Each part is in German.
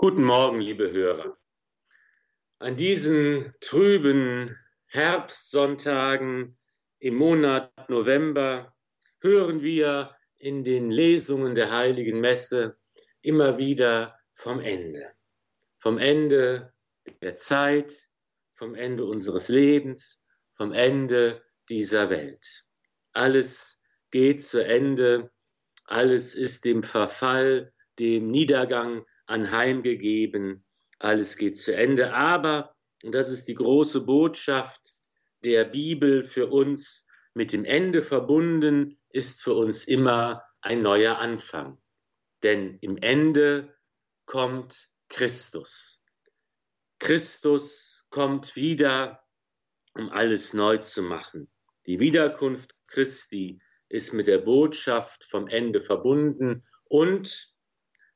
Guten Morgen, liebe Hörer. An diesen trüben Herbstsonntagen im Monat November hören wir in den Lesungen der heiligen Messe immer wieder vom Ende. Vom Ende der Zeit, vom Ende unseres Lebens, vom Ende dieser Welt. Alles geht zu Ende, alles ist dem Verfall, dem Niedergang anheimgegeben, alles geht zu Ende. Aber, und das ist die große Botschaft der Bibel für uns, mit dem Ende verbunden ist für uns immer ein neuer Anfang. Denn im Ende kommt Christus. Christus kommt wieder, um alles neu zu machen. Die Wiederkunft Christi ist mit der Botschaft vom Ende verbunden und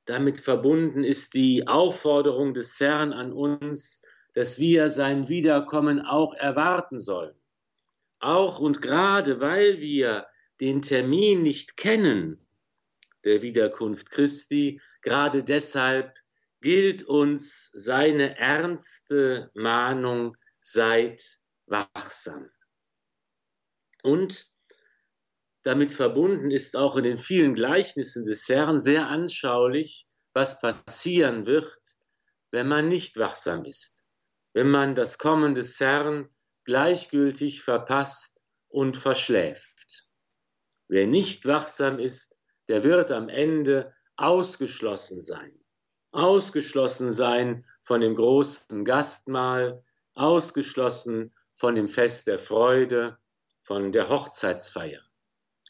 damit verbunden ist die Aufforderung des Herrn an uns, dass wir sein Wiederkommen auch erwarten sollen. Auch und gerade weil wir den Termin nicht kennen, der Wiederkunft Christi, gerade deshalb gilt uns seine ernste Mahnung, seid wachsam. Und damit verbunden ist auch in den vielen Gleichnissen des Herrn sehr anschaulich, was passieren wird, wenn man nicht wachsam ist, wenn man das Kommen des Herrn gleichgültig verpasst und verschläft. Wer nicht wachsam ist, der wird am Ende ausgeschlossen sein. Ausgeschlossen sein von dem großen Gastmahl, ausgeschlossen von dem Fest der Freude, von der Hochzeitsfeier.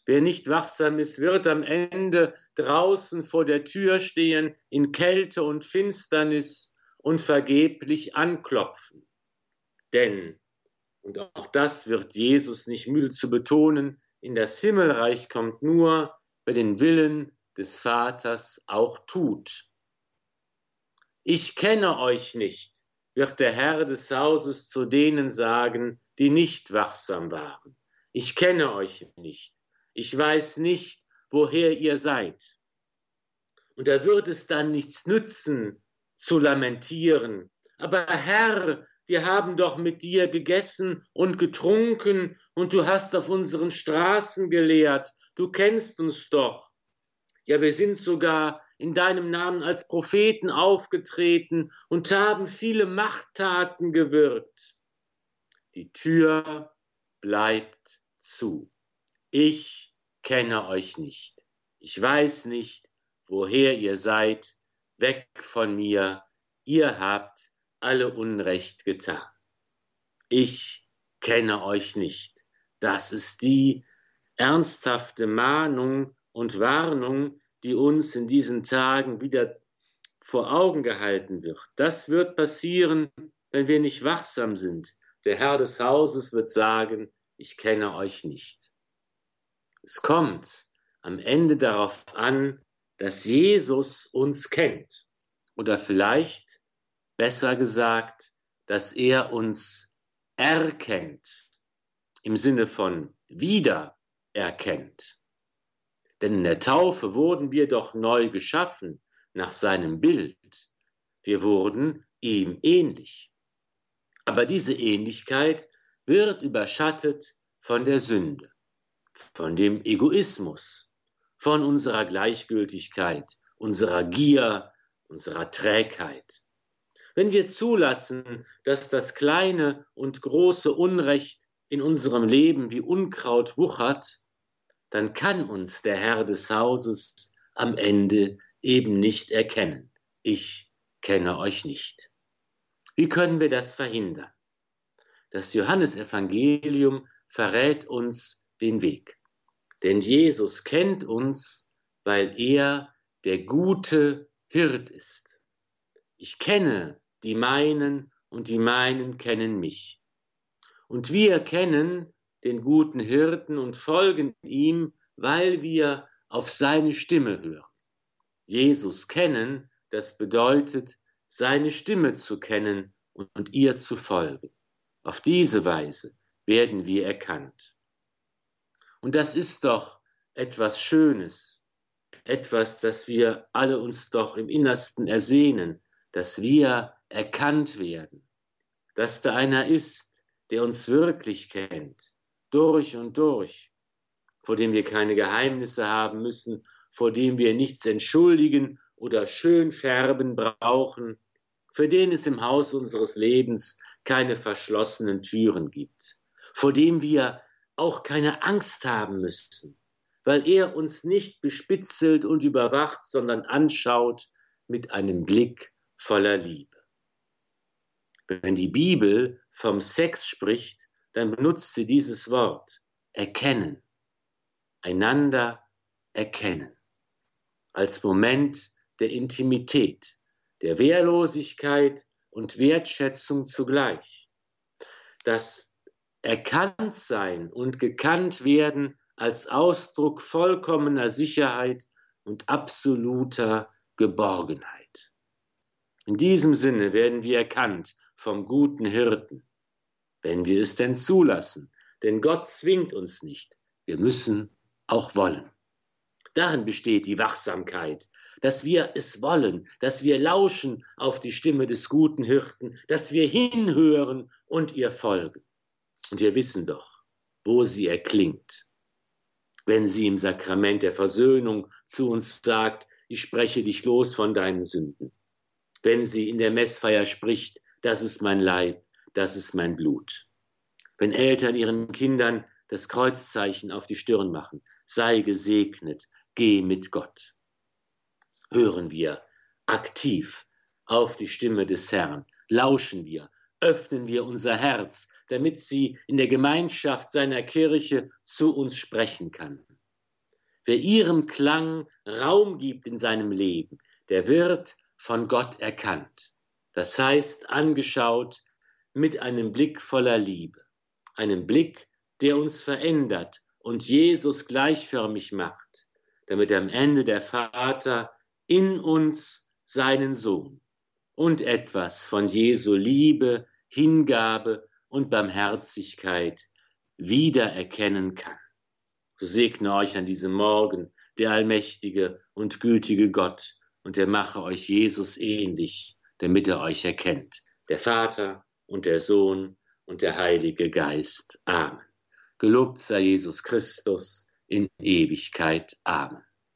Wer nicht wachsam ist, wird am Ende draußen vor der Tür stehen in Kälte und Finsternis und vergeblich anklopfen. Denn, und auch das wird Jesus nicht müde zu betonen, in das Himmelreich kommt nur, wer den Willen des Vaters auch tut. Ich kenne euch nicht, wird der Herr des Hauses zu denen sagen, die nicht wachsam waren. Ich kenne euch nicht ich weiß nicht, woher ihr seid. Und da wird es dann nichts nützen, zu lamentieren. Aber Herr, wir haben doch mit dir gegessen und getrunken und du hast auf unseren Straßen gelehrt, du kennst uns doch. Ja, wir sind sogar in deinem Namen als Propheten aufgetreten und haben viele Machttaten gewirkt. Die Tür bleibt zu. Ich kenne euch nicht. Ich weiß nicht, woher ihr seid. Weg von mir. Ihr habt alle Unrecht getan. Ich kenne euch nicht. Das ist die ernsthafte Mahnung und Warnung, die uns in diesen Tagen wieder vor Augen gehalten wird. Das wird passieren, wenn wir nicht wachsam sind. Der Herr des Hauses wird sagen, ich kenne euch nicht. Es kommt am Ende darauf an, dass Jesus uns kennt. Oder vielleicht besser gesagt, dass er uns erkennt. Im Sinne von wieder erkennt. Denn in der Taufe wurden wir doch neu geschaffen nach seinem Bild. Wir wurden ihm ähnlich. Aber diese Ähnlichkeit wird überschattet von der Sünde von dem Egoismus, von unserer Gleichgültigkeit, unserer Gier, unserer Trägheit. Wenn wir zulassen, dass das kleine und große Unrecht in unserem Leben wie Unkraut wuchert, dann kann uns der Herr des Hauses am Ende eben nicht erkennen. Ich kenne euch nicht. Wie können wir das verhindern? Das Johannesevangelium verrät uns den Weg. Denn Jesus kennt uns, weil er der gute Hirt ist. Ich kenne die meinen und die meinen kennen mich. Und wir kennen den guten Hirten und folgen ihm, weil wir auf seine Stimme hören. Jesus kennen, das bedeutet, seine Stimme zu kennen und ihr zu folgen. Auf diese Weise werden wir erkannt. Und das ist doch etwas Schönes, etwas, das wir alle uns doch im Innersten ersehnen, dass wir erkannt werden, dass da einer ist, der uns wirklich kennt, durch und durch, vor dem wir keine Geheimnisse haben müssen, vor dem wir nichts entschuldigen oder schön färben brauchen, für den es im Haus unseres Lebens keine verschlossenen Türen gibt, vor dem wir auch keine Angst haben müssen, weil er uns nicht bespitzelt und überwacht, sondern anschaut mit einem Blick voller Liebe. Wenn die Bibel vom Sex spricht, dann benutzt sie dieses Wort erkennen, einander erkennen, als Moment der Intimität, der Wehrlosigkeit und Wertschätzung zugleich. Das Erkanntsein und gekannt werden als Ausdruck vollkommener Sicherheit und absoluter Geborgenheit. In diesem Sinne werden wir erkannt vom guten Hirten, wenn wir es denn zulassen, denn Gott zwingt uns nicht, wir müssen auch wollen. Darin besteht die Wachsamkeit, dass wir es wollen, dass wir lauschen auf die Stimme des guten Hirten, dass wir hinhören und ihr folgen. Und wir wissen doch, wo sie erklingt. Wenn sie im Sakrament der Versöhnung zu uns sagt, ich spreche dich los von deinen Sünden. Wenn sie in der Messfeier spricht, das ist mein Leib, das ist mein Blut. Wenn Eltern ihren Kindern das Kreuzzeichen auf die Stirn machen, sei gesegnet, geh mit Gott hören wir aktiv auf die Stimme des Herrn, lauschen wir, öffnen wir unser Herz, damit sie in der Gemeinschaft seiner Kirche zu uns sprechen kann. Wer ihrem Klang Raum gibt in seinem Leben, der wird von Gott erkannt. Das heißt, angeschaut mit einem Blick voller Liebe, einem Blick, der uns verändert und Jesus gleichförmig macht, damit am Ende der Vater in uns seinen Sohn und etwas von Jesu Liebe, Hingabe und Barmherzigkeit wiedererkennen kann. So segne euch an diesem Morgen der allmächtige und gütige Gott und er mache euch Jesus ähnlich, damit er euch erkennt, der Vater und der Sohn und der Heilige Geist. Amen. Gelobt sei Jesus Christus in Ewigkeit. Amen.